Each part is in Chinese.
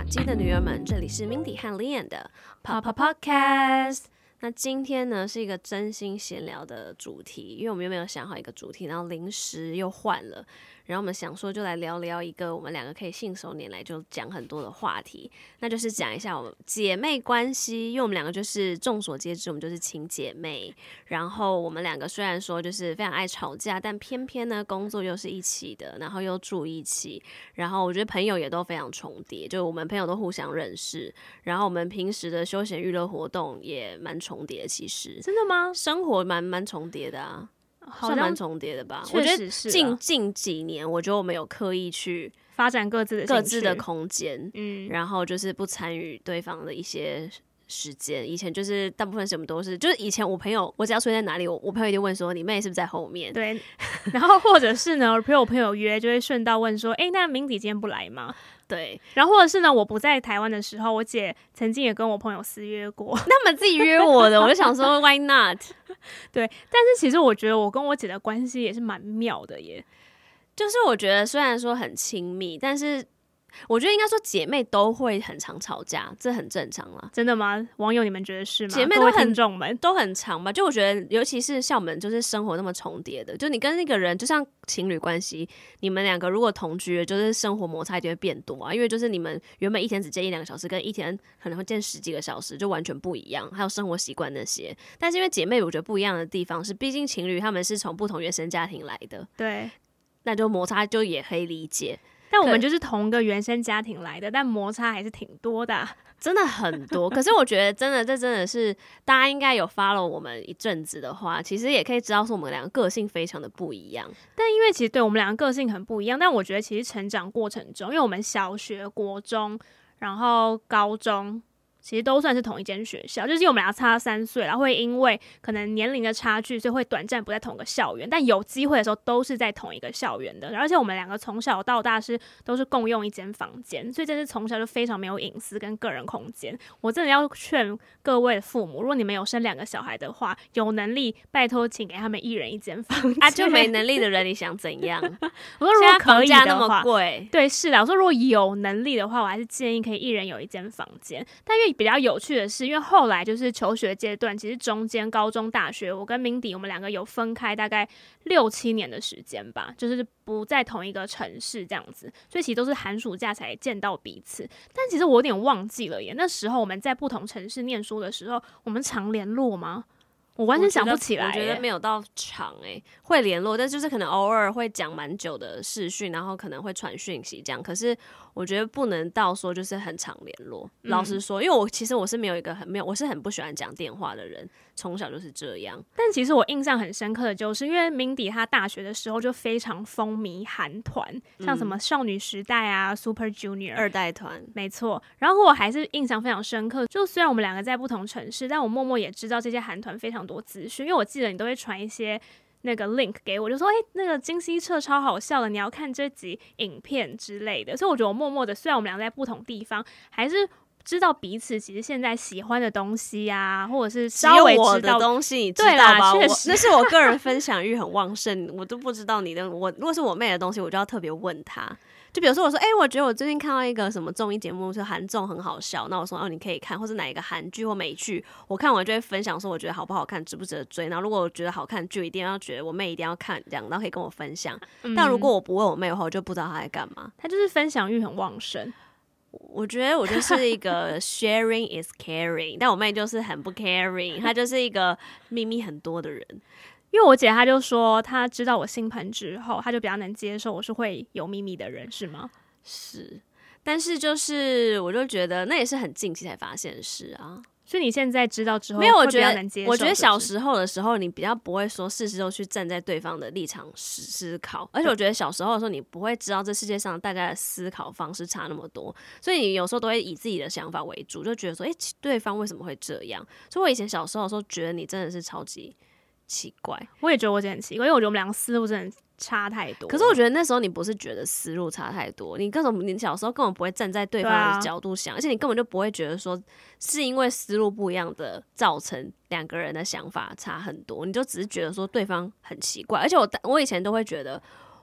玛姬的女儿们，这里是 Mindy 和 Lianne 的 Papa Podcast。那今天呢是一个真心闲聊的主题，因为我们又没有想好一个主题，然后临时又换了。然后我们想说，就来聊聊一个我们两个可以信手拈来就讲很多的话题，那就是讲一下我们姐妹关系。因为我们两个就是众所皆知，我们就是亲姐妹。然后我们两个虽然说就是非常爱吵架，但偏偏呢工作又是一起的，然后又住一起。然后我觉得朋友也都非常重叠，就我们朋友都互相认识。然后我们平时的休闲娱乐活动也蛮重叠，其实真的吗？生活蛮蛮重叠的啊。好像蛮重叠的吧？我觉得近近几年，我觉得我们有刻意去发展各自的各自的空间，嗯，然后就是不参与对方的一些时间。以前就是大部分什么都是，就是以前我朋友，我只要出现在哪里，我我朋友一定问说：“你妹是不是在后面？”对。然后或者是呢，陪我朋友约，就会顺道问说：“哎、欸，那 Mindy 今天不来吗？” 对。然后或者是呢，我不在台湾的时候，我姐曾经也跟我朋友私约过，那么自己约我的，我就想说：“Why not？” 对，但是其实我觉得我跟我姐的关系也是蛮妙的耶。就是我觉得虽然说很亲密，但是我觉得应该说姐妹都会很常吵架，这很正常啦。真的吗？网友你们觉得是吗？姐妹都很重们都很常吧？就我觉得，尤其是像我们就是生活那么重叠的，就你跟那个人就像情侣关系，你们两个如果同居，就是生活摩擦一定会变多啊。因为就是你们原本一天只见一两个小时，跟一天可能会见十几个小时，就完全不一样。还有生活习惯那些，但是因为姐妹，我觉得不一样的地方是，毕竟情侣他们是从不同原生家庭来的，对。那就摩擦就也可以理解，但我们就是同一个原生家庭来的，但摩擦还是挺多的，真的很多。可是我觉得真的，这真的是大家应该有 follow 我们一阵子的话，其实也可以知道说我们两个个性非常的不一样。但因为其实对我们两个个性很不一样，但我觉得其实成长过程中，因为我们小学、国中，然后高中。其实都算是同一间学校，就是因为我们俩差三岁，然后会因为可能年龄的差距，所以会短暂不在同一个校园。但有机会的时候，都是在同一个校园的。而且我们两个从小到大是都是共用一间房间，所以这是从小就非常没有隐私跟个人空间。我真的要劝各位父母，如果你们有生两个小孩的话，有能力拜托请给他们一人一间房间。啊，就没能力的人，你想怎样？我说如果可以的话，那么贵，对，是的。我说如果有能力的话，我还是建议可以一人有一间房间。但因为比较有趣的是，因为后来就是求学阶段，其实中间高中、大学，我跟明迪我们两个有分开大概六七年的时间吧，就是不在同一个城市这样子，所以其实都是寒暑假才见到彼此。但其实我有点忘记了耶，那时候我们在不同城市念书的时候，我们常联络吗？我完全想不起来，我觉得没有到长诶、会联络，但就是可能偶尔会讲蛮久的视讯，然后可能会传讯息这样。可是我觉得不能到说就是很常联络。嗯、老实说，因为我其实我是没有一个很没有，我是很不喜欢讲电话的人。从小就是这样，但其实我印象很深刻的就是，因为 Mindy 她大学的时候就非常风靡韩团，像什么少女时代啊、Super Junior 二代团，没错。然后我还是印象非常深刻，就虽然我们两个在不同城市，但我默默也知道这些韩团非常多资讯，因为我记得你都会传一些那个 link 给我，就说哎、欸，那个金希澈超好笑的，你要看这集影片之类的。所以我觉得我默默的，虽然我们俩在不同地方，还是。知道彼此其实现在喜欢的东西呀、啊，或者是稍微知道的东西，你知道吧？确实，那是我个人 分享欲很旺盛，我都不知道你的。我如果是我妹的东西，我就要特别问她。就比如说，我说，哎、欸，我觉得我最近看到一个什么综艺节目，是韩综很好笑。那我说，哦，你可以看，或是哪一个韩剧或美剧，我看完就会分享，说我觉得好不好看，值不值得追。然后如果我觉得好看，就一定要觉得我妹一定要看，这样，然后可以跟我分享。嗯、但如果我不问我妹的话，我就不知道她在干嘛。她就是分享欲很旺盛。我觉得我就是一个 sharing is caring，但我妹就是很不 caring，她就是一个秘密很多的人。因为我姐她就说，她知道我星盘之后，她就比较能接受我是会有秘密的人，是吗？是，但是就是我就觉得那也是很近期才发现的事啊。所以你现在知道之后，没有？我觉得，我觉得小时候的时候，你比较不会说事事都去站在对方的立场思思考，而且我觉得小时候的时候，你不会知道这世界上大家的思考方式差那么多，所以你有时候都会以自己的想法为主，就觉得说，诶，对方为什么会这样？所以我以前小时候的时候，觉得你真的是超级奇怪。我也觉得我姐很奇怪，因为我觉得我们两个思路真的。差太多，可是我觉得那时候你不是觉得思路差太多，你各种你小时候根本不会站在对方的角度想，啊、而且你根本就不会觉得说是因为思路不一样的造成两个人的想法差很多，你就只是觉得说对方很奇怪，而且我我以前都会觉得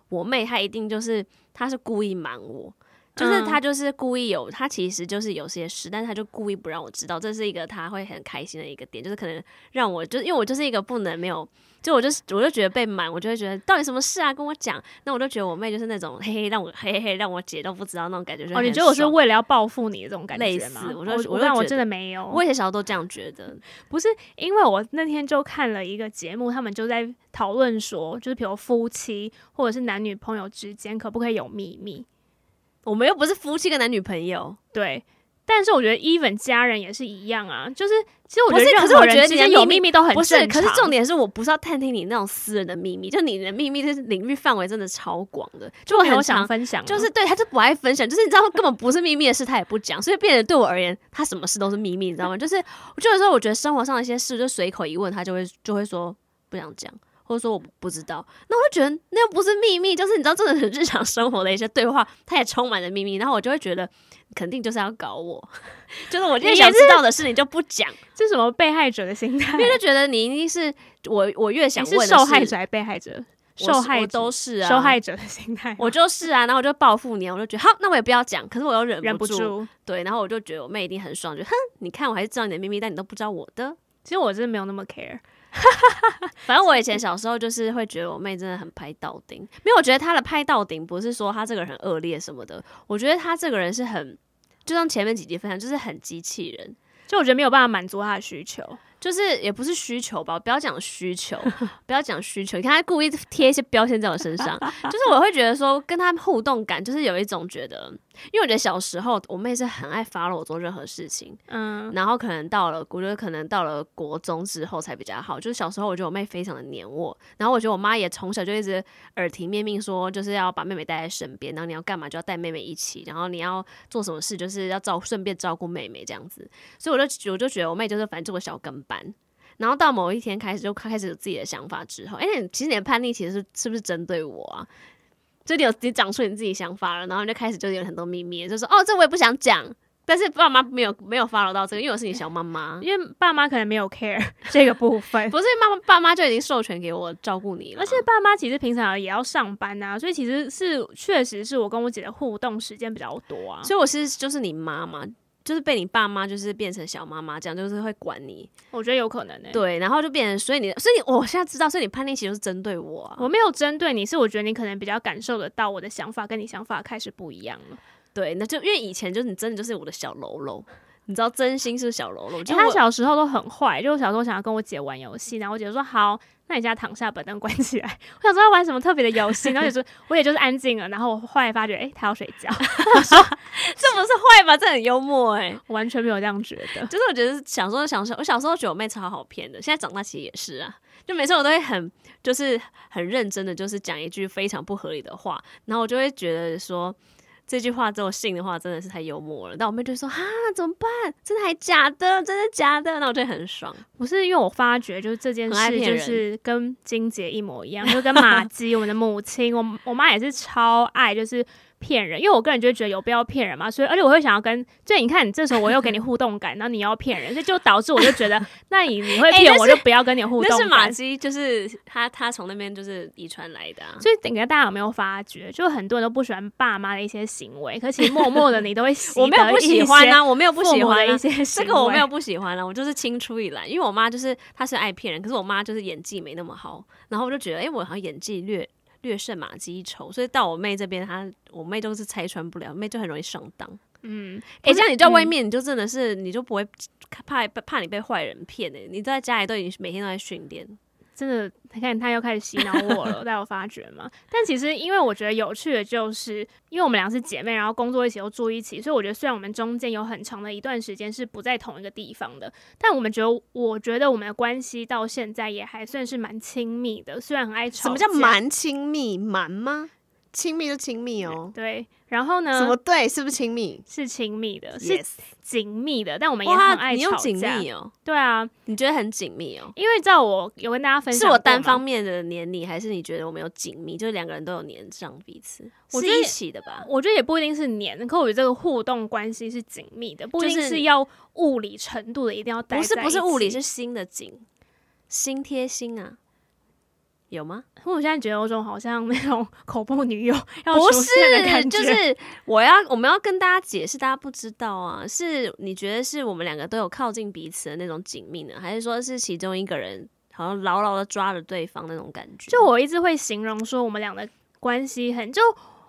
我妹她一定就是她是故意瞒我，就是他就是故意有，他其实就是有些事，但是他就故意不让我知道，这是一个他会很开心的一个点，就是可能让我就因为我就是一个不能没有。就我就是，我就觉得被瞒，我就会觉得到底什么事啊？跟我讲。那我就觉得我妹就是那种嘿嘿，让我嘿嘿嘿，让我姐都不知道那种感觉。哦，你觉得我是为了要报复你这种感觉类似，我就我但，我，我真的没有。我以前小时候都这样觉得，不是因为我那天就看了一个节目，他们就在讨论说，就是比如夫妻或者是男女朋友之间可不可以有秘密？我们又不是夫妻跟男女朋友，对。但是我觉得，even 家人也是一样啊。就是其实我觉得，可是我觉得其实有秘密都很正是，可是重点是，我不是要探听你那种私人的秘密，就你的秘密，就是领域范围真的超广的，就我很想分享。就是对他就不爱分享，就是你知道根本不是秘密的事，他也不讲，所以变得对我而言，他什么事都是秘密，你知道吗？就是我就有时候我觉得生活上的一些事，就随口一问，他就会就会说不想讲。或者说我不知道，那我就觉得那又不是秘密，就是你知道，真的很日常生活的一些对话，它也充满了秘密。然后我就会觉得，肯定就是要搞我，就是我越想知道的事，你就不讲，这是什么被害者的心态？因为就觉得你一定是我，我越想问是受害者还是被害者？受害者都是啊，受害者的心态，我就是啊。然后我就报复你，我就觉得好，那我也不要讲。可是我又忍不，忍不住，对。然后我就觉得我妹一定很爽，就哼，你看我还是知道你的秘密，但你都不知道我的。其实我真的没有那么 care。反正我以前小时候就是会觉得我妹真的很拍到顶，没有，我觉得她的拍到顶不是说她这个人很恶劣什么的，我觉得她这个人是很，就像前面几集分享，就是很机器人，就我觉得没有办法满足她的需求。就是也不是需求吧，不要讲需求，不要讲需求。你看他故意贴一些标签在我身上，就是我会觉得说跟他互动感，就是有一种觉得，因为我觉得小时候我妹是很爱 follow 我做任何事情，嗯，然后可能到了，我觉得可能到了国中之后才比较好。就是小时候我觉得我妹非常的黏我，然后我觉得我妈也从小就一直耳提面命说，就是要把妹妹带在身边，然后你要干嘛就要带妹妹一起，然后你要做什么事就是要照顺便照顾妹妹这样子。所以我就我就觉得我妹就是反正做个小跟班。然后到某一天开始就开始有自己的想法之后，哎，其实你的叛逆其实是是不是针对我啊？就你有你讲出你自己想法了，然后你就开始就有很多秘密，就说哦，这我也不想讲。但是爸妈没有没有 follow 到这个，因为我是你小妈妈，因为爸妈可能没有 care 这个部分，不是妈妈爸妈就已经授权给我照顾你了。而且爸妈其实平常也要上班啊，所以其实是确实是我跟我姐的互动时间比较多啊。所以我是就是你妈妈。就是被你爸妈就是变成小妈妈这样，就是会管你。我觉得有可能呢、欸。对，然后就变成，所以你，所以你，我现在知道，所以你叛逆期就是针对我啊。我没有针对你，是我觉得你可能比较感受得到我的想法跟你想法开始不一样了。对，那就因为以前就是你真的就是我的小喽啰，你知道真心是小喽啰。其实他小时候都很坏，就我小时候想要跟我姐玩游戏，然后我姐说好。那你家躺下，把灯关起来。我想说要玩什么特别的游戏，然后就说我也就是安静了。然后我后来发觉，哎、欸，他要睡觉。我说这不是坏吧？这很幽默哎、欸，我完全没有这样觉得。就是我觉得小时候想说，我小时候觉得我妹超好骗的。现在长大其实也是啊，就每次我都会很就是很认真的，就是讲一句非常不合理的话，然后我就会觉得说。这句话，之后信的话，真的是太幽默了。但我妹就说：“哈，怎么办？真的还假的？真的假的？”那我就很爽。不是因为我发觉，就是这件事就是跟金姐一模一样，就跟马姬，我们的母亲，我我妈也是超爱，就是。骗人，因为我个人就觉得有必要骗人嘛，所以而且我会想要跟，就你看你这时候我又给你互动感，然后你要骗人，所以就导致我就觉得，那你你会骗我就不要跟你互动感。那是马基，就是他他从那边就是遗传来的、啊。所以等下大家有没有发觉，就很多人都不喜欢爸妈的一些行为，可其实默默的你都会 喜。我没有不喜欢啊，我没有不喜欢一些这个我没有不喜欢啊，我就是青出于蓝，因为我妈就是她是爱骗人，可是我妈就是演技没那么好，然后我就觉得，哎、欸，我好像演技略。略胜马鸡一筹，所以到我妹这边，她我妹都是拆穿不了，妹就很容易上当。嗯，哎、欸，这样你在外面，你就真的是、嗯、你就不会怕怕你被坏人骗哎，你在家里都已经每天都在训练。真的，你看他又开始洗脑我了，大家有发觉吗？但其实，因为我觉得有趣的就是，因为我们俩是姐妹，然后工作一起又住一起，所以我觉得虽然我们中间有很长的一段时间是不在同一个地方的，但我们觉得，我觉得我们的关系到现在也还算是蛮亲密的，虽然很爱吵架。什么叫蛮亲密？蛮吗？亲密就亲密哦。对。然后呢？什么对？是不是亲密？是亲密的.是紧密的。但我们也很爱吵架。你紧密哦？对啊，你觉得很紧密哦？因为在我有跟大家分享，是我单方面的黏你，还是你觉得我们有紧密？就是两个人都有黏上彼此，我觉得是一起的吧？我觉得也不一定是黏，可我觉得这个互动关系是紧密的，不一定是要物理程度的，一定要。不是不是物理，是心的紧，心贴心啊。有吗？我现在觉得有种好像 那种恐怖女友要不出现的感觉，就是 我要我们要跟大家解释，大家不知道啊。是你觉得是我们两个都有靠近彼此的那种紧密呢，还是说是其中一个人好像牢牢的抓着对方那种感觉？就我一直会形容说我们俩的关系很，就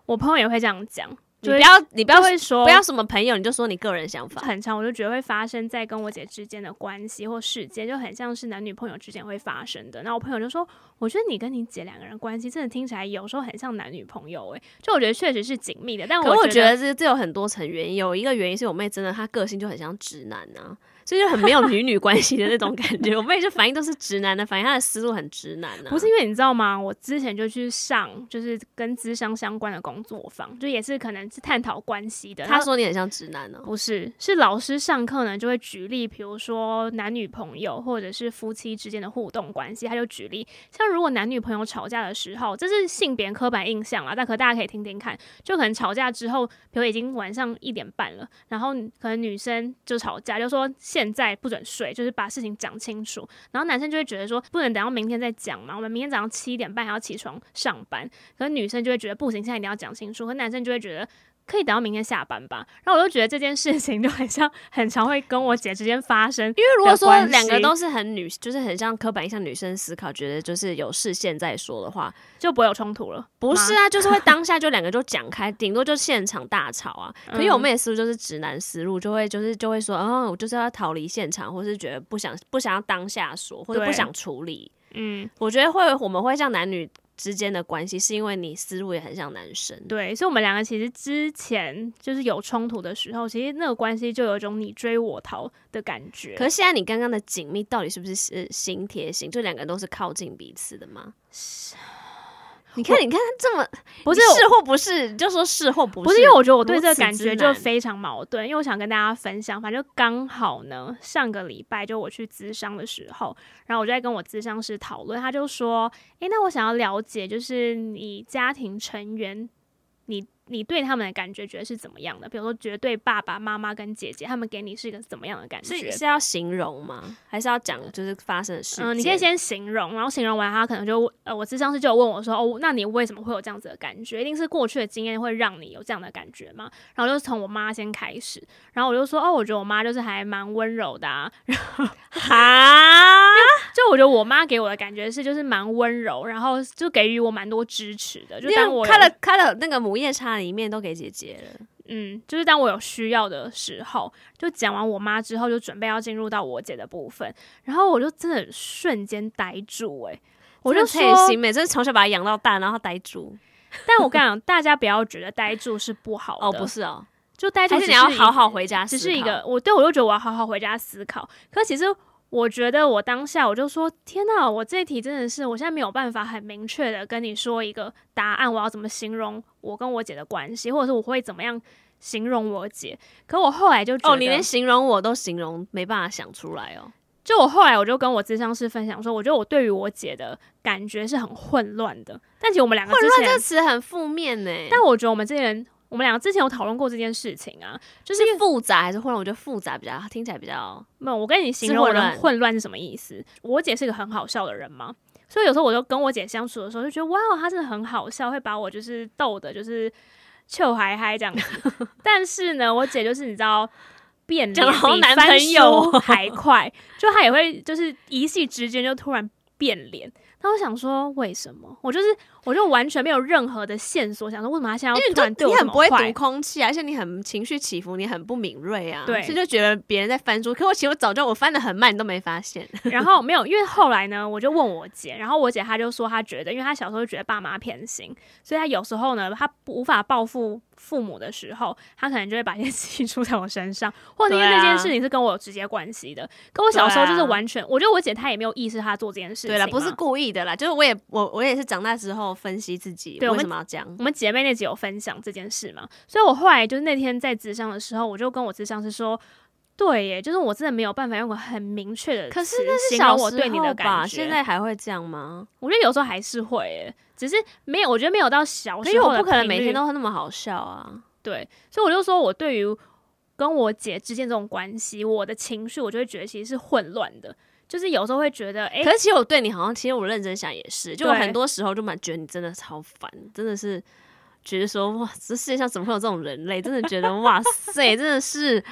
我朋友也会这样讲。你不要，你不要会说不要什么朋友，你就说你个人想法。很长，我就觉得会发生在跟我姐之间的关系或事件，就很像是男女朋友之间会发生的。那我朋友就说，我觉得你跟你姐两个人关系真的听起来有时候很像男女朋友，诶，就我觉得确实是紧密的。但我觉得这这有很多层原因，有一个原因是我妹真的她个性就很像直男啊。所以就很没有女女关系的那种感觉，我妹就反应都是直男的反应，她的思路很直男啊。不是因为你知道吗？我之前就去上就是跟咨商相关的工作坊，就也是可能是探讨关系的。他说你很像直男呢？不是，是老师上课呢就会举例，比如说男女朋友或者是夫妻之间的互动关系，他就举例，像如果男女朋友吵架的时候，这是性别刻板印象啊，但可大家可以听听看，就可能吵架之后，比如已经晚上一点半了，然后可能女生就吵架，就说。现在不准睡，就是把事情讲清楚。然后男生就会觉得说，不能等到明天再讲嘛。我们明天早上七点半还要起床上班。可是女生就会觉得不行，现在一定要讲清楚。可男生就会觉得。可以等到明天下班吧，然后我就觉得这件事情就很像，很常会跟我姐之间发生。因为如果说两个都是很女，就是很像刻板印象女生思考，觉得就是有事现在说的话，就不会有冲突了。不是啊，就是会当下就两个就讲开，顶多就现场大吵啊。可是我妹的思路就是直男思路，就会就是就会说，哦，我就是要逃离现场，或是觉得不想不想要当下说，或者不想处理。嗯，我觉得会我们会像男女。之间的关系是因为你思路也很像男生，对，所以我们两个其实之前就是有冲突的时候，其实那个关系就有一种你追我逃的感觉。可是现在你刚刚的紧密到底是不是是心贴心？就两个人都是靠近彼此的吗？是。你看，你看他这么不是是或不是，就说是或不是。不是因为我觉得我对这个感觉就非常矛盾，因为我想跟大家分享，反正刚好呢，上个礼拜就我去咨商的时候，然后我就在跟我咨商师讨论，他就说：“诶，那我想要了解，就是你家庭成员，你。”你对他们的感觉觉得是怎么样的？比如说，觉得对爸爸妈妈跟姐姐他们给你是一个怎么样的感觉？是是要形容吗？还是要讲就是发生的事？嗯，你可以先形容，然后形容完，他可能就呃，我智商师就有问我说：“哦，那你为什么会有这样子的感觉？一定是过去的经验会让你有这样的感觉吗？”然后就从我妈先开始，然后我就说：“哦，我觉得我妈就是还蛮温柔的啊。”哈，就我觉得我妈给我的感觉是就是蛮温柔，然后就给予我蛮多支持的。就当我开了开了那个母夜叉。里面都给姐姐了，嗯，就是当我有需要的时候，就讲完我妈之后，就准备要进入到我姐的部分，然后我就真的瞬间呆住、欸，诶，我就说，每次从小把她养到大，然后呆住。但我跟你讲，大家不要觉得呆住是不好的，哦，不是哦，就呆住是，是你要好好回家思考，只是一个，我对我就觉得我要好好回家思考，可其实。我觉得我当下我就说，天哪，我这一题真的是，我现在没有办法很明确的跟你说一个答案，我要怎么形容我跟我姐的关系，或者是我会怎么样形容我姐？可我后来就觉得，哦，你连形容我都形容没办法想出来哦。就我后来我就跟我咨商师分享说，我觉得我对于我姐的感觉是很混乱的。但其实我们两个混乱这个词很负面呢。但我觉得我们这些人。我们两个之前有讨论过这件事情啊，就是复杂还是混乱？我觉得复杂比较听起来比较没有。我跟你形容我的混乱是什么意思？我姐是一个很好笑的人嘛，所以有时候我就跟我姐相处的时候就觉得哇，她真的很好笑，会把我就是逗的，就是笑嗨嗨这样子。但是呢，我姐就是你知道变脸比翻书还快，就她也会就是一夕之间就突然变脸。那我想说，为什么？我就是。我就完全没有任何的线索，想说为什么他现在要突然对我很不会读空气啊，而且你很情绪起伏，你很不敏锐啊，对，所以就觉得别人在翻书。可我其实我早就我翻的很慢，你都没发现。然后没有，因为后来呢，我就问我姐，然后我姐她就说，她觉得，因为她小时候就觉得爸妈偏心，所以她有时候呢，她无法报复父母的时候，他可能就会把一些事情出在我身上，或者因为那件事情是跟我有直接关系的。跟我小时候就是完全，我觉得我姐她也没有意识她做这件事情，对了，不是故意的啦，就是我也我我也是长大之后分析自己。对，为什么要这样？我们姐妹那集有分享这件事嘛？所以我后来就是那天在咨商的时候，我就跟我智商是说，对耶，就是我真的没有办法用个很明确的，可是那是小时候我对你的感觉，现在还会这样吗？我觉得有时候还是会耶，只是没有，我觉得没有到小时候，因为我不可能每天都那么好笑啊。对，所以我就说我对于跟我姐之间这种关系，我的情绪，我就会觉得其实是混乱的。就是有时候会觉得，哎、欸，可是其实我对你好像，其实我认真想也是，就我很多时候就蛮觉得你真的超烦，真的是觉得说哇，这世界上怎么会有这种人类？真的觉得哇塞，真的是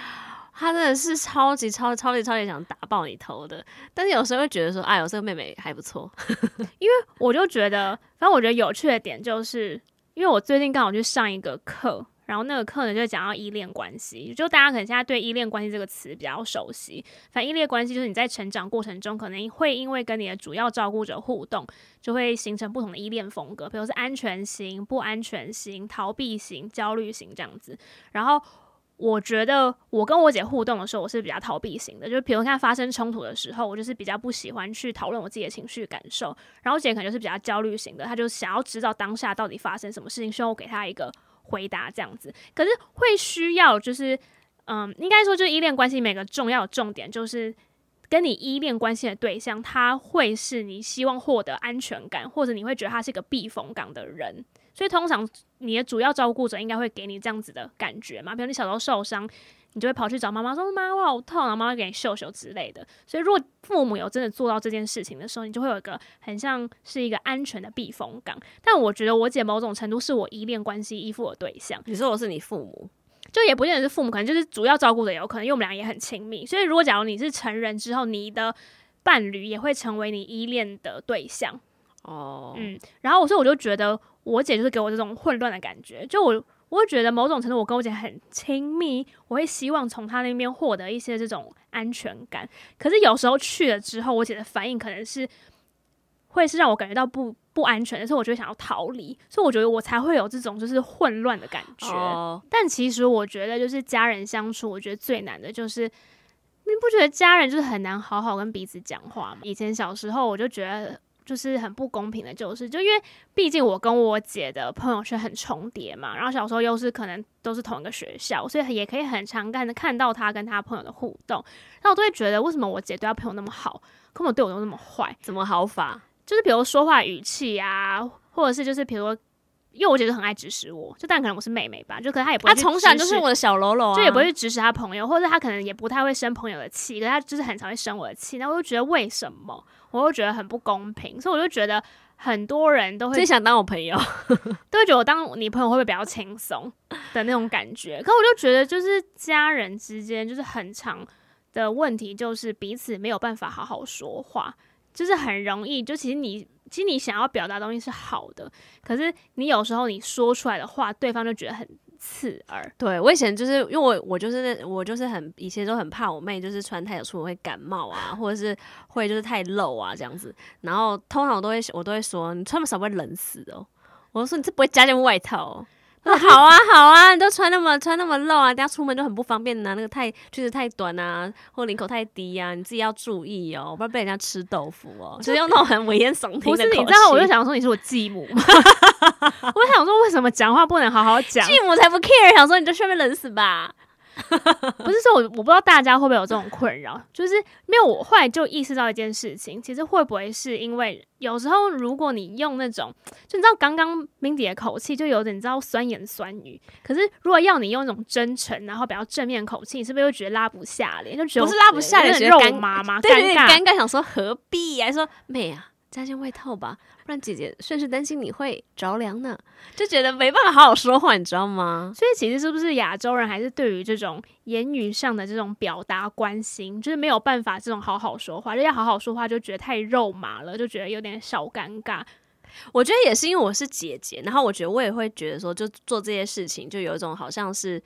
他真的是超级超超级超级想打爆你头的。但是有时候会觉得说，哎呦，这个妹妹还不错，因为我就觉得，反正我觉得有趣的点就是，因为我最近刚好去上一个课。然后那个课呢，就讲到依恋关系，就大家可能现在对依恋关系这个词比较熟悉。反正依恋关系就是你在成长过程中，可能会因为跟你的主要照顾者互动，就会形成不同的依恋风格，比如是安全型、不安全型、逃避型、焦虑型这样子。然后我觉得我跟我姐互动的时候，我是比较逃避型的，就是比如看发生冲突的时候，我就是比较不喜欢去讨论我自己的情绪感受。然后我姐可能就是比较焦虑型的，她就想要知道当下到底发生什么事情，需要我给她一个。回答这样子，可是会需要就是，嗯，应该说就是依恋关系每个重要的重点就是跟你依恋关系的对象，他会是你希望获得安全感，或者你会觉得他是一个避风港的人。所以通常你的主要照顾者应该会给你这样子的感觉嘛，比如你小时候受伤。你就会跑去找妈妈说：“妈，我好痛啊！”妈妈给你秀秀之类的。所以，如果父母有真的做到这件事情的时候，你就会有一个很像是一个安全的避风港。但我觉得我姐某种程度是我依恋关系依附的对象。你说我是你父母，就也不见得是父母，可能就是主要照顾的，有可能因为我们俩也很亲密。所以，如果假如你是成人之后，你的伴侣也会成为你依恋的对象哦。嗯，然后我说，我就觉得我姐就是给我这种混乱的感觉，就我。我会觉得某种程度，我跟我姐很亲密，我会希望从她那边获得一些这种安全感。可是有时候去了之后，我姐的反应可能是会是让我感觉到不不安全的，所以我就会想要逃离。所以我觉得我才会有这种就是混乱的感觉。哦。但其实我觉得，就是家人相处，我觉得最难的就是你不觉得家人就是很难好好跟彼此讲话吗？以前小时候我就觉得。就是很不公平的，就是就因为毕竟我跟我姐的朋友圈很重叠嘛，然后小时候又是可能都是同一个学校，所以也可以很常看的看到她跟她朋友的互动，那我都会觉得为什么我姐对她朋友那么好，可我对我都那么坏？怎么好法？就是比如说话语气啊，或者是就是比如说。因为我姐就很爱指使我，就但可能我是妹妹吧，就可能她也不会。他从小就是我的小喽啰，就也不会去指使她朋友，或者她可能也不太会生朋友的气，可是他就是很常会生我的气。那我就觉得为什么？我就觉得很不公平，所以我就觉得很多人都会最想当我朋友，都会觉得我当你朋友会不会比较轻松的那种感觉。可我就觉得就是家人之间就是很常的问题，就是彼此没有办法好好说话，就是很容易就其实你。其实你想要表达东西是好的，可是你有时候你说出来的话，对方就觉得很刺耳。对，我以前就是因为我我就是我就是很以前都很怕我妹就是穿太久出门会感冒啊，或者是会就是太露啊这样子。然后通常我都会我都会说，你穿不少不会冷死哦。我说你这不会加件外套哦。好啊好啊，你都穿那么穿那么露啊，等下出门就很不方便呐、啊。那个太裙子太短啊，或领口太低呀、啊，你自己要注意哦，不然被人家吃豆腐哦。就是用那种很危言耸听的。不是，你知道，我就想说你是我继母吗？我想说为什么讲话不能好好讲？继母才不 care，想说你就顺便冷死吧。不是说我我不知道大家会不会有这种困扰，就是没有。我后来就意识到一件事情，其实会不会是因为有时候如果你用那种，就你知道刚刚 Mindy 的口气就有点你知道酸言酸语，可是如果要你用那种真诚然后比较正面口气，你是不是又觉得拉不下脸？就觉得不是拉不下脸，觉得尴尬吗？对尴尬，想说何必？还说妹啊。加件外套吧，不然姐姐甚至担心你会着凉呢，就觉得没办法好好说话，你知道吗？所以其实是不是亚洲人还是对于这种言语上的这种表达关心，就是没有办法这种好好说话，就要好好说话就觉得太肉麻了，就觉得有点小尴尬。我觉得也是因为我是姐姐，然后我觉得我也会觉得说，就做这些事情就有一种好像是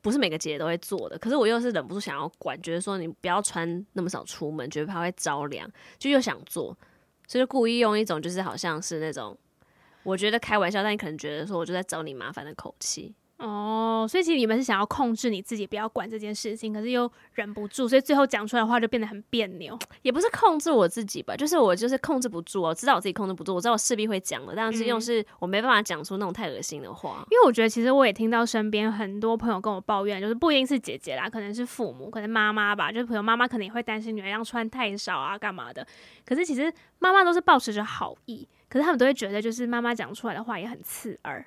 不是每个姐姐都会做的，可是我又是忍不住想要管，觉得说你不要穿那么少出门，觉得怕会着凉，就又想做。就是故意用一种就是好像是那种，我觉得开玩笑，但你可能觉得说我就在找你麻烦的口气。哦，所以其实你们是想要控制你自己，不要管这件事情，可是又忍不住，所以最后讲出来的话就变得很别扭。也不是控制我自己吧，就是我就是控制不住，我知道我自己控制不住，我知道我势必会讲的，但是又是我没办法讲出那种太恶心的话。嗯。因为我觉得其实我也听到身边很多朋友跟我抱怨，就是不一定是姐姐啦，可能是父母，可能妈妈吧，就是朋友妈妈可能也会担心女儿这样穿太少啊，干嘛的。可是其实妈妈都是抱持着好意，可是他们都会觉得就是妈妈讲出来的话也很刺耳。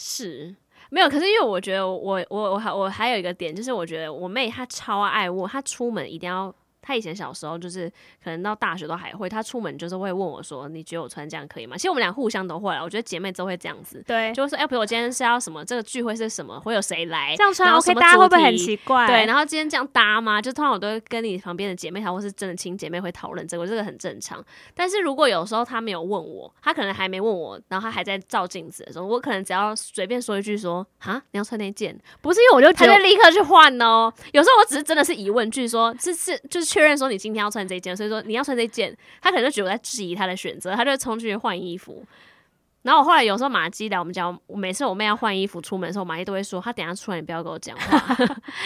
是。没有，可是因为我觉得我我我还我还有一个点，就是我觉得我妹她超爱我，她出门一定要他以前小时候就是可能到大学都还会，他出门就是会问我说：“你觉得我穿这样可以吗？”其实我们俩互相都会，我觉得姐妹都会这样子，对，就会说：“哎、欸，比如我今天是要什么？这个聚会是什么？会有谁来？这样穿 OK，大家会不会很奇怪？对，然后今天这样搭吗？就通常我都会跟你旁边的姐妹她或是真的亲姐妹会讨论这个，这个很正常。但是如果有时候她没有问我，她可能还没问我，然后她还在照镜子的时候，我可能只要随便说一句说：“啊，你要穿那件？”不是因为我就直接立刻去换哦。有时候我只是真的是疑问句说，说是是就是确认说你今天要穿。这件，所以说你要穿这件，他可能就觉得我在质疑他的选择，他就冲进去换衣服。然后我后来有时候马基来我们家，我每次我妹要换衣服出门的时候，马基都会说：“她等下出来，你不要跟我讲话。”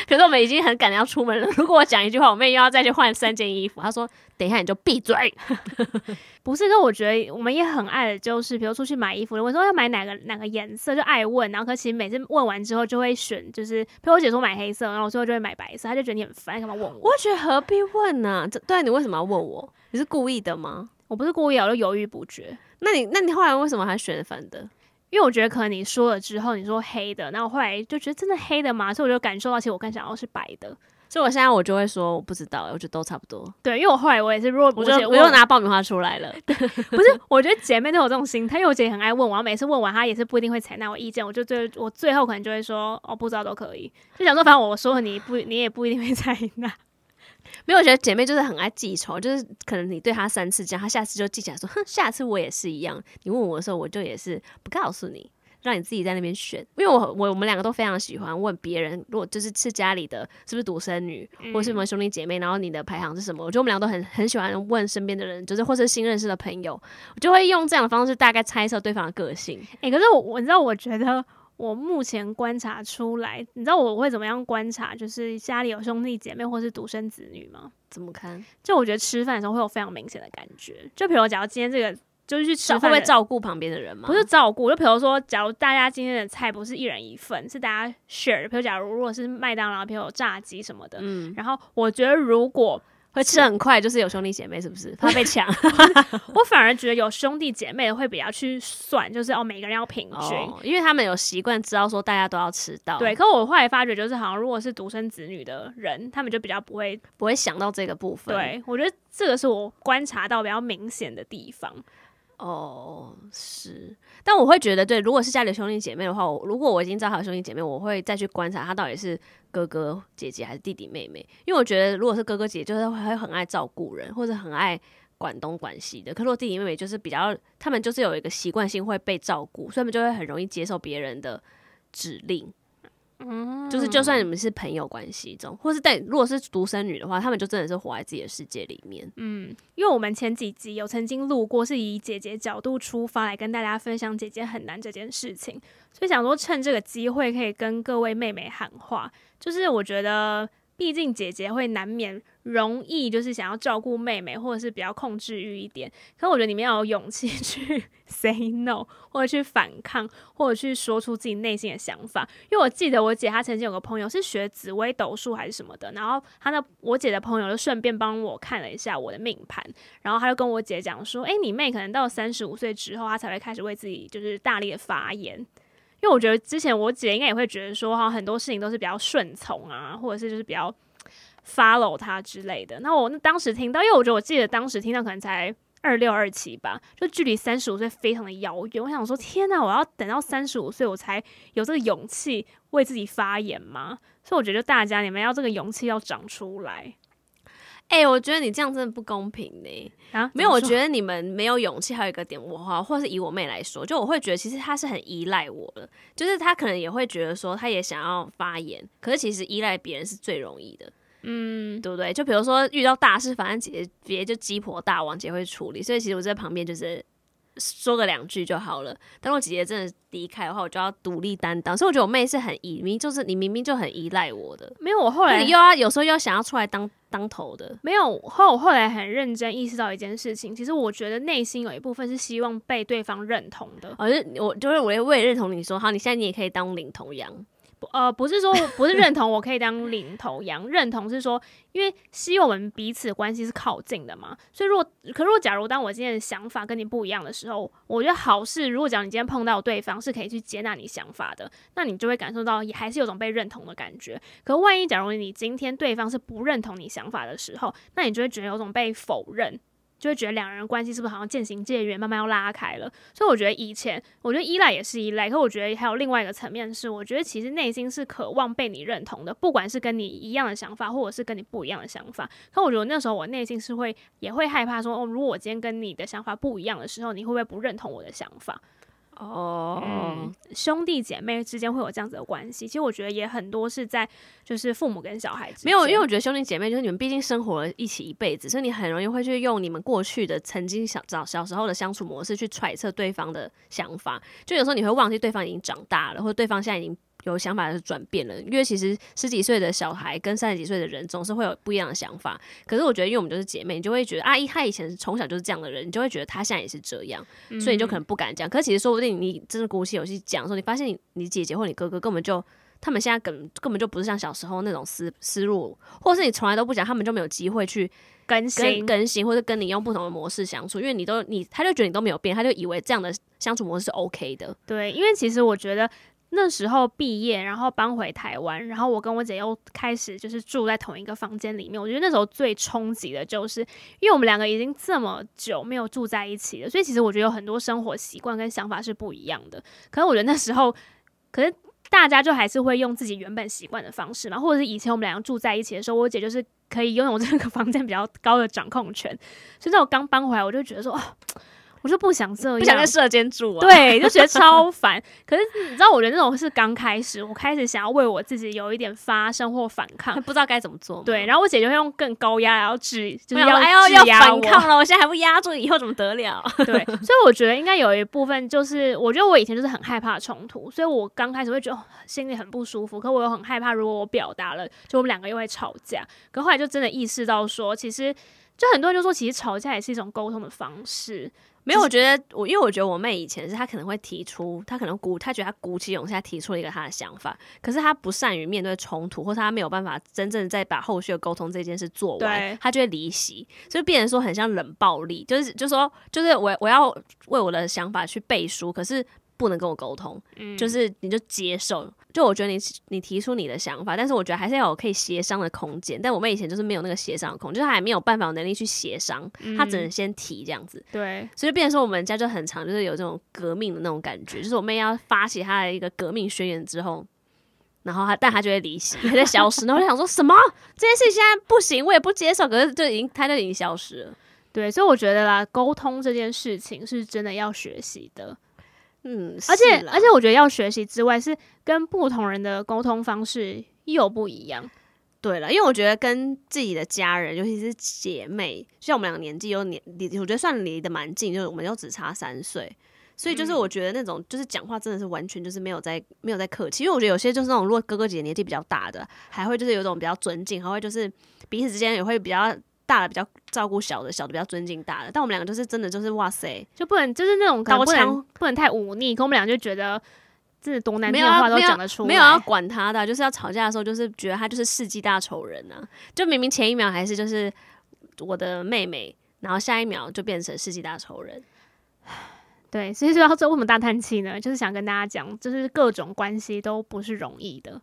可是我们已经很赶着要出门了。如果我讲一句话，我妹又要再去换三件衣服。她说：“等一下你就闭嘴。”不是，跟我觉得我们也很爱的，就是比如出去买衣服，我说要买哪个哪个颜色，就爱问。然后可其实每次问完之后，就会选，就是比如我姐说买黑色，然后我最后就会买白色。她就觉得你很烦，干嘛问我？我觉得何必问呢？这对你为什么要问我？你是故意的吗？我不是故意，我就犹豫不决。那你那你后来为什么还选粉的？因为我觉得可能你说了之后，你说黑的，然后后来就觉得真的黑的嘛，所以我就感受到，其实我更想要是白的。所以我现在我就会说我不知道，我觉得都差不多。对，因为我后来我也是，如果我就我又拿爆米花出来了。对，不是，我觉得姐妹都有这种心态，因为我姐很爱问我，然后每次问完她也是不一定会采纳我意见，我就最我最后可能就会说哦，不知道都可以，就想说反正我说你不你也不一定会采纳。没有，我觉得姐妹就是很爱记仇，就是可能你对她三次这样，她下次就记起来说，哼，下次我也是一样。你问我的时候，我就也是不告诉你，让你自己在那边选。因为我我我们两个都非常喜欢问别人，如果就是是家里的是不是独生女，或是什么兄弟姐妹，然后你的排行是什么？我觉得我们俩都很很喜欢问身边的人，就是或是新认识的朋友，我就会用这样的方式大概猜测对方的个性。诶、欸，可是我我知道，我觉得。我目前观察出来，你知道我会怎么样观察？就是家里有兄弟姐妹或是独生子女吗？怎么看？就我觉得吃饭的时候会有非常明显的感觉。就比如，假如今天这个就是去吃饭，会不会照顾旁边的人吗？不是照顾，就比如说，假如大家今天的菜不是一人一份，是大家 share。比如，假如如果是麦当劳，比如有炸鸡什么的，嗯，然后我觉得如果。会吃很快，就是有兄弟姐妹，是不是？怕被抢。我反而觉得有兄弟姐妹会比较去算，就是哦，每个人要平均，哦，因为他们有习惯知道说大家都要吃到。对，可我后来发觉，就是好像如果是独生子女的人，他们就比较不会不会想到这个部分。对，我觉得这个是我观察到比较明显的地方。哦，是，但我会觉得，对，如果是家里的兄弟姐妹的话，我如果我已经找好兄弟姐妹，我会再去观察他到底是哥哥姐姐还是弟弟妹妹，因为我觉得如果是哥哥姐姐，就是会很爱照顾人，或者很爱管东管西的。可是我弟弟妹妹就是比较，他们就是有一个习惯性会被照顾，所以他们就会很容易接受别人的指令。嗯，就是就算你们是朋友关系中，或是但如果是独生女的话，他们就真的是活在自己的世界里面。嗯，因为我们前几集有曾经录过，是以姐姐角度出发来跟大家分享姐姐很难这件事情，所以想说趁这个机会可以跟各位妹妹喊话，就是我觉得。毕竟姐姐会难免容易就是想要照顾妹妹，或者是比较控制欲一点。可我觉得你们要有勇气 去 say no，或者去反抗，或者去说出自己内心的想法。因为我记得我姐她曾经有个朋友是学紫薇斗数还是什么的，然后她的我姐的朋友就顺便帮我看了一下我的命盘，然后他就跟我姐讲说：“诶，你妹可能到三十五岁之后，她才会开始为自己就是大力的发言。”因为我觉得之前我姐应该也会觉得说，哈，很多事情都是比较顺从啊，或者是就是比较 follow 她之类的。那我那当时听到，因为我觉得我记得当时听到可能才二六二七吧，就距离三十五岁非常的遥远。我想说，天呐，我要等到三十五岁我才有这个勇气为自己发言吗？所以我觉得大家你们要这个勇气要长出来。哎、欸，我觉得你这样真的不公平呢。啊，没有，我觉得你们没有勇气。还有一个点，我哈，或是以我妹来说，就我会觉得其实她是很依赖我的，就是她可能也会觉得说，她也想要发言，可是其实依赖别人是最容易的，嗯，对不对？就比如说遇到大事，反正姐姐姐姐就鸡婆大王姐会处理，所以其实我在旁边就是。说个两句就好了。但我姐姐真的离开的话，我就要独立担当。所以我觉得我妹是很依，明明就是你明明就很依赖我的。没有，我后来又要有时候又要想要出来当当头的。没有，后后来很认真意识到一件事情，其实我觉得内心有一部分是希望被对方认同的。而、是我就是我也我也认同你说，好，你现在你也可以当领头羊。呃，不是说不是认同我可以当领头羊，认同是说，因为希望我们彼此关系是靠近的嘛。所以如果，可如果假如当我今天的想法跟你不一样的时候，我觉得好事。如果假如你今天碰到对方是可以去接纳你想法的，那你就会感受到也还是有种被认同的感觉。可万一假如你今天对方是不认同你想法的时候，那你就会觉得有种被否认。就会觉得两人关系是不是好像渐行渐远，慢慢要拉开了？所以我觉得以前，我觉得依赖也是依赖，可我觉得还有另外一个层面是，我觉得其实内心是渴望被你认同的，不管是跟你一样的想法，或者是跟你不一样的想法。可我觉得那时候我内心是会也会害怕说，哦，如果我今天跟你的想法不一样的时候，你会不会不认同我的想法？哦、oh. 嗯，兄弟姐妹之间会有这样子的关系，其实我觉得也很多是在就是父母跟小孩子没有，因为我觉得兄弟姐妹就是你们毕竟生活了一起一辈子，所以你很容易会去用你们过去的曾经小早小时候的相处模式去揣测对方的想法，就有时候你会忘记对方已经长大了，或者对方现在已经。有想法是转变了，因为其实十几岁的小孩跟三十几岁的人总是会有不一样的想法。可是我觉得，因为我们就是姐妹，你就会觉得阿姨她以前从小就是这样的人，你就会觉得她现在也是这样，所以你就可能不敢讲。可是其实说不定你真的鼓起勇气讲的时候，你发现你你姐姐或你哥哥根本就他们现在根根本就不是像小时候那种思思路，或是你从来都不讲，他们就没有机会去更新更新，或者跟你用不同的模式相处，因为你都你他就觉得你都没有变，他就以为这样的相处模式是 OK 的。对，因为其实我觉得。那时候毕业，然后搬回台湾，然后我跟我姐又开始就是住在同一个房间里面。我觉得那时候最冲击的就是，因为我们两个已经这么久没有住在一起了，所以其实我觉得有很多生活习惯跟想法是不一样的。可是我觉得那时候，可是大家就还是会用自己原本习惯的方式嘛，或者是以前我们两个住在一起的时候，我姐就是可以拥有这个房间比较高的掌控权。所以在我刚搬回来，我就觉得说，哦。我就不想这样，不想在舍监住啊。对，就觉得超 烦。可是你知道，我觉得那种是刚开始，我开始想要为我自己有一点发声或反抗，不知道该怎么做。对，然后我姐就会用更高压，然后制，就是要哎要要反抗了。我现在还不压住，以后怎么得了？对，所以我觉得应该有一部分就是，我觉得我以前就是很害怕冲突，所以我刚开始会觉得心里很不舒服。可我又很害怕，如果我表达了，就我们两个又会吵架。可后来就真的意识到说，其实就很多人就说，其实吵架也是一种沟通的方式。没有，我觉得我，因为我觉得我妹以前是她可能会提出，她可能鼓，她觉得她鼓起勇气，她提出了一个她的想法，可是她不善于面对冲突，或者她没有办法真正再把后续的沟通这件事做完，她就会离席，所以变成说很像冷暴力，就是就说就是我我要为我的想法去背书，可是。不能跟我沟通，嗯，就是你就接受。就我觉得你你提出你的想法，但是我觉得还是要有可以协商的空间。但我妹以前就是没有那个协商的空间，就是还没有办法有能力去协商，他只能先提这样子。对，所以变成说我们家就很常，就是有这种革命的那种感觉，就是我妹要发起她的一个革命宣言之后，然后他但他就会离席，他就消失。然后我就想说什么这件事情现在不行，我也不接受，可是就已经他就已经消失了。对，所以我觉得啦，沟通这件事情是真的要学习的。嗯，而且而且我觉得要学习之外，是跟不同人的沟通方式又不一样。对了，因为我觉得跟自己的家人，尤其是姐妹，像我们两个年纪又年离，我觉得算离得蛮近，就是我们又只差三岁，所以就是我觉得那种就是讲话真的是完全就是没有在没有在客气。因为我觉得有些就是那种如果哥哥姐姐年纪比较大的，还会就是有种比较尊敬，还会就是彼此之间也会比较。大的比较照顾小的，小的比较尊敬大的。但我们两个就是真的就是哇塞，就不能就是那种刀枪，不能太忤逆。可我们俩就觉得，这多难听的话都讲得出来，没有要管他的，就是要吵架的时候，就是觉得他就是世纪大仇人啊！就明明前一秒还是就是我的妹妹，然后下一秒就变成世纪大仇人。对，所以说要做为什么大叹气呢？就是想跟大家讲，就是各种关系都不是容易的。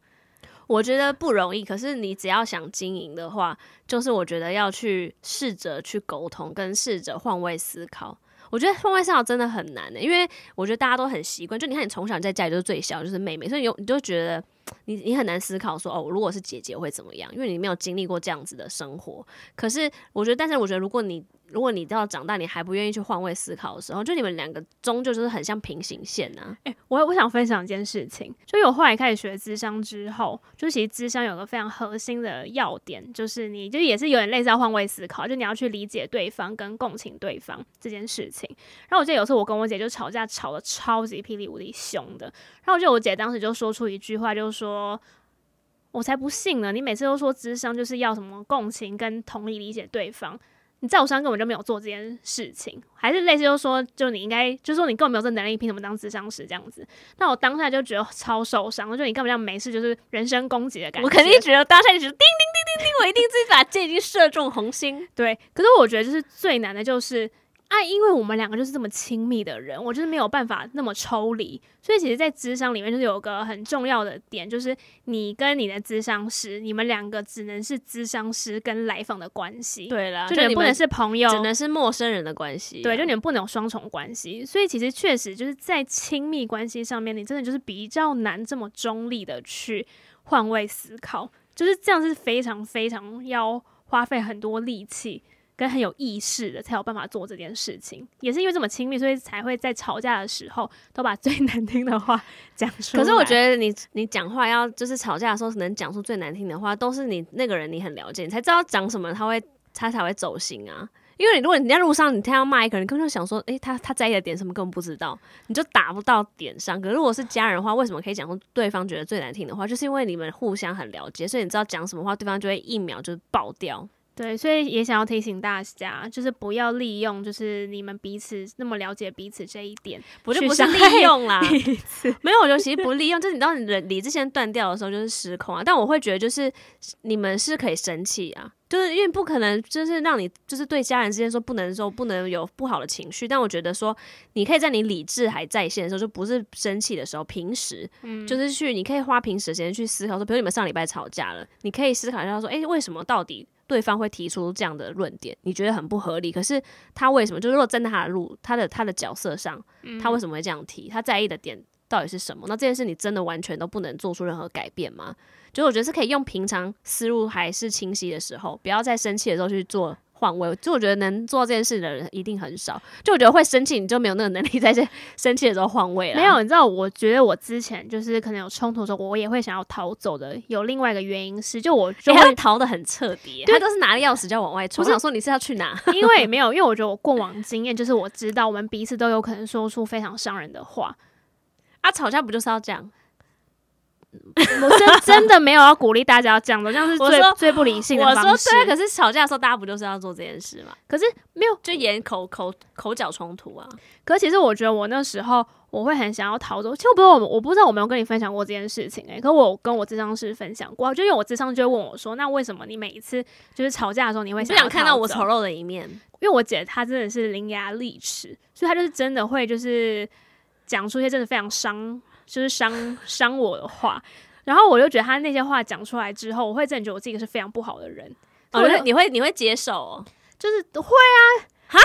我觉得不容易，可是你只要想经营的话，就是我觉得要去试着去沟通，跟试着换位思考。我觉得换位思考真的很难的，因为我觉得大家都很习惯。就你看，你从小在家里就是最小，就是妹妹，所以有你就觉得你你很难思考说哦，如果是姐姐会怎么样？因为你没有经历过这样子的生活。可是我觉得，但是我觉得，如果你如果你到长大，你还不愿意去换位思考的时候，就你们两个终究就是很像平行线呐、啊。诶、我我想分享一件事情，就我后来开始学咨商之后，就其实咨商有个非常核心的要点，就是你就也是有点类似要换位思考，就你要去理解对方跟共情对方这件事情。然后我记得有次我跟我姐就吵架，吵得超级霹雳无敌凶的。然后我记得我姐当时就说出一句话，就是说：“我才不信呢，你每次都说智商就是要什么共情跟同理理解对方。”你在我身上根本就没有做这件事情，还是类似就是说，就你应该，就是说你根本没有这能力，凭什么当智商师这样子？那我当下就觉得超受伤，就你根本就没事，就是人身攻击的感觉。我肯定觉得当下就觉得叮叮叮叮叮，我一定自己把箭已经射中红心。对，可是我觉得就是最难的就是。啊，因为我们两个就是这么亲密的人，我就是没有办法那么抽离，所以其实，在咨商里面就是有个很重要的点，就是你跟你的咨商师，你们两个只能是咨商师跟来访的关系，对啦，就你们不能是朋友，只能是陌生人的关系啊，对，就你们不能有双重关系，所以其实确实就是在亲密关系上面，你真的就是比较难这么中立的去换位思考，就是这样是非常非常要花费很多力气。跟很有意识的才有办法做这件事情，也是因为这么亲密，所以才会在吵架的时候都把最难听的话讲出来。可是我觉得你你讲话要就是吵架的时候能讲出最难听的话，都是你那个人你很了解，你才知道讲什么他会他才会走心啊。因为你如果你在路上你听到骂一个人，根本就想说，诶、他他在意的点什么根本不知道，你就打不到点上。可是如果是家人的话，为什么可以讲出对方觉得最难听的话？就是因为你们互相很了解，所以你知道讲什么话，对方就会一秒就爆掉。对，所以也想要提醒大家，就是不要利用就是你们彼此那么了解彼此这一点，不就不是利用啦？没有，我觉得其实不利用，就是你知道你的理智线断掉的时候就是失控啊。但我会觉得就是你们是可以生气啊，就是因为不可能就是让你就是对家人之间说不能说不能有不好的情绪。但我觉得说你可以在你理智还在线的时候，就不是生气的时候，平时嗯，就是去你可以花平时的时间去思考说，比如你们上礼拜吵架了，你可以思考一下说，诶，为什么到底？对方会提出这样的论点，你觉得很不合理。可是他为什么？就是如果站在他的路，他的他的角色上，他为什么会这样提？他在意的点到底是什么？那这件事你真的完全都不能做出任何改变吗？就是我觉得是可以用平常思路还是清晰的时候，不要在生气的时候去做。换位，就我觉得能做这件事的人一定很少。就我觉得会生气，你就没有那个能力在这 生气的时候换位了。没有，你知道，我觉得我之前就是可能有冲突的时候，我也会想要逃走的。有另外一个原因是，就我就会、欸、逃得很彻底，他都是拿着钥匙就要往外冲。我想说你是要去哪？因为没有，因为我觉得我过往经验就是我知道我们彼此都有可能说出非常伤人的话。啊，吵架不就是要这样？我真真的没有要鼓励大家讲的，这样是最最不理性的方式。我说对，可是吵架的时候大家不就是要做这件事吗？可是没有，就演口口口角冲突啊。可是其实我觉得我那时候我会很想要逃走。其实我不知道我我不知道我没有跟你分享过这件事情诶、欸。可是我跟我智商师分享过，就因为我智商就会问我说：“那为什么你每一次就是吵架的时候，你会不想看到我丑陋的一面？”因为我姐她真的是伶牙俐齿，所以她就是真的会就是讲出一些真的非常伤。就是伤伤我的话，然后我就觉得他那些话讲出来之后，我会真的觉得我自己是非常不好的人。哦，你会你会接受哦？就是会啊，哈，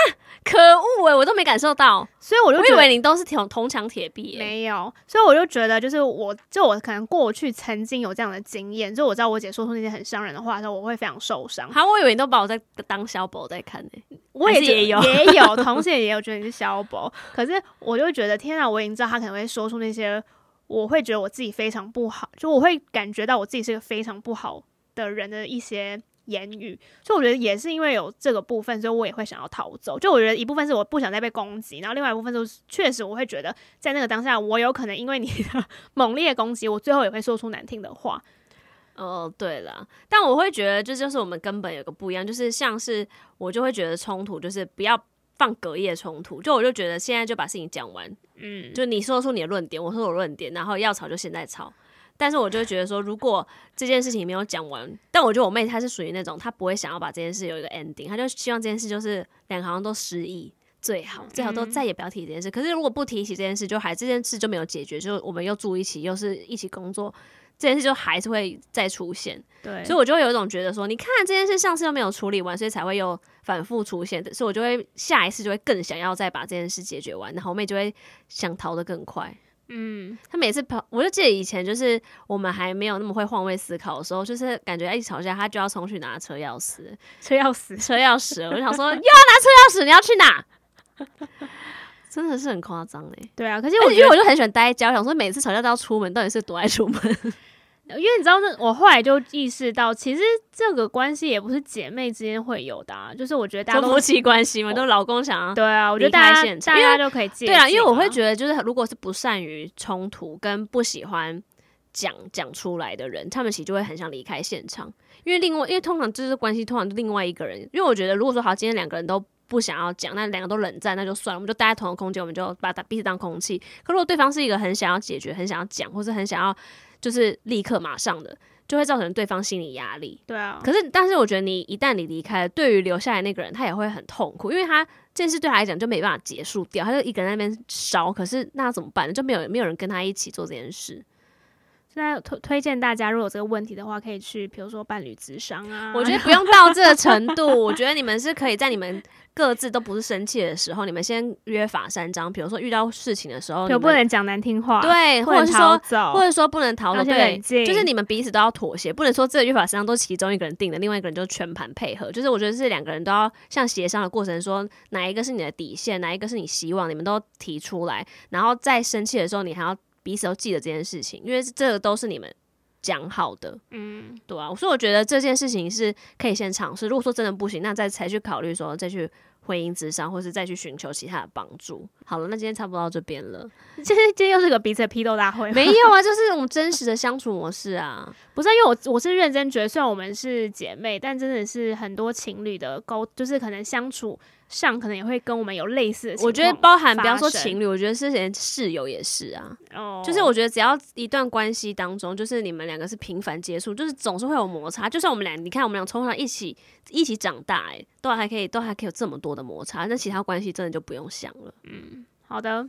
可恶哎，我都没感受到，所以我就我以为你都是铜铜墙铁壁，没有，所以我就觉得就是我就我可能过去曾经有这样的经验，就我知道我姐说出那些很伤人的话的时候，我会非常受伤。好，我以为你都把我在当小宝在看呢，我也也有也有，同 时也有觉得你是小宝，可是我就觉得天啊，我已经知道他可能会说出那些。我会觉得我自己非常不好，就我会感觉到我自己是个非常不好的人的一些言语，所以我觉得也是因为有这个部分，所以我也会想要逃走。就我觉得一部分是我不想再被攻击，然后另外一部分就是确实我会觉得在那个当下，我有可能因为你的 猛烈攻击，我最后也会说出难听的话。哦，对了，但我会觉得这就是我们根本有个不一样，就是像是我就会觉得冲突就是不要。放隔夜冲突，就我就觉得现在就把事情讲完，嗯，就你说出你的论点，我说我论点，然后要吵就现在吵。但是我就会觉得说，如果这件事情没有讲完，但我觉得我妹她是属于那种，她不会想要把这件事有一个 ending，她就希望这件事就是两个好像都失忆最好，最好都再也不要提这件事。可是如果不提起这件事，就还这件事就没有解决，就我们又住一起，又是一起工作。这件事就还是会再出现，对，所以我就会有一种觉得说，你看这件事上次又没有处理完，所以才会又反复出现的，所以我就会下一次就会更想要再把这件事解决完，然后我妹就会想逃得更快。嗯，她每次跑，我就记得以前就是我们还没有那么会换位思考的时候，就是感觉一吵架，她就要冲去拿车钥匙，车钥匙，车钥匙，我就想说又要拿车钥匙，你要去哪？真的是很夸张哎。对啊，可是我因为我就很喜欢待在家，想说每次吵架都要出门，到底是多爱出门？因为你知道，这我后来就意识到，其实这个关系也不是姐妹之间会有的，啊，就是我觉得大家都夫妻关系嘛，都老公想要对啊，我觉得大家大家就可以接。对啊，因为我会觉得，就是如果是不善于冲突跟不喜欢讲讲出来的人，他们其实就会很想离开现场。因因为另外，因为通常就是关系，通常另外一个人，因为我觉得如果说好，今天两个人都不想要讲，那两个都冷战，那就算了，我们就待在同一个空间，我们就把彼此当空气。可如果对方是一个很想要解决、很想要讲，或是很想要就是立刻马上的，就会造成对方心理压力。对啊。可是，但是我觉得你一旦你离开了，对于留下来那个人，他也会很痛苦，因为他这件事对他来讲就没办法结束掉，他就一个人在那边烧。可是那怎么办呢？就没有没有人跟他一起做这件事。那推推荐大家，如果有这个问题的话，可以去，比如说伴侣咨商啊。我觉得 不用到这个程度，我觉得你们是可以在你们各自都不是生气的时候，你们先约法三章。比如说遇到事情的时候，就不能讲难听话，对，或者是说，或者说不能逃走，对，对，就是你们彼此都要妥协，不能说这个约法三章都其中一个人定的，另外一个人就全盘配合。就是我觉得是两个人都要像协商的过程，说哪一个是你的底线，哪一个是你希望，你们都提出来，然后在生气的时候，你还要彼此都记得这件事情，因为这个都是你们。讲好的，嗯，对啊，所以我觉得这件事情是可以先尝试。如果说真的不行，那再才去考虑说再去婚姻之商，或是再去寻求其他的帮助。好了，那今天差不多到这边了。今天今天又是个彼此的批斗大会，没有啊，就是我们真实的相处模式啊。不是，因为我我是认真觉得，虽然我们是姐妹，但真的是很多情侣的沟，就是可能相处。上可能也会跟我们有类似的情况，我觉得包含不要说情侣，我觉得是连室友也是啊。哦，就是我觉得只要一段关系当中，就是你们两个是频繁接触，就是总是会有摩擦。就算我们俩，你看我们俩从小一起一起长大，哎，都还可以，都还可以有这么多的摩擦，那其他关系真的就不用想了。嗯，好的，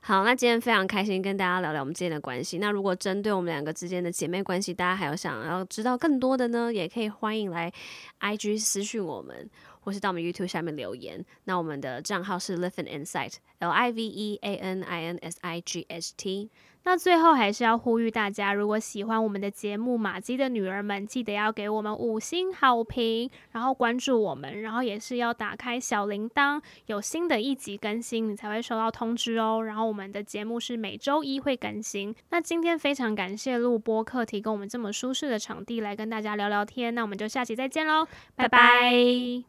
好，那今天非常开心跟大家聊聊我们之间的关系。那如果针对我们两个之间的姐妹关系，大家还有想要知道更多的呢，也可以欢迎来 IG 私讯我们。或是到我们 YouTube 下面留言，那我们的账号是 Live an Insight，L I V E A N I N S I G H T。那最后还是要呼吁大家，如果喜欢我们的节目《马姬的女儿们》，记得要给我们五星好评，然后关注我们，然后也是要打开小铃铛，有新的一集更新，你才会收到通知哦。然后我们的节目是每周一会更新。那今天非常感谢录播客提供我们这么舒适的场地来跟大家聊聊天，那我们就下期再见喽，拜拜。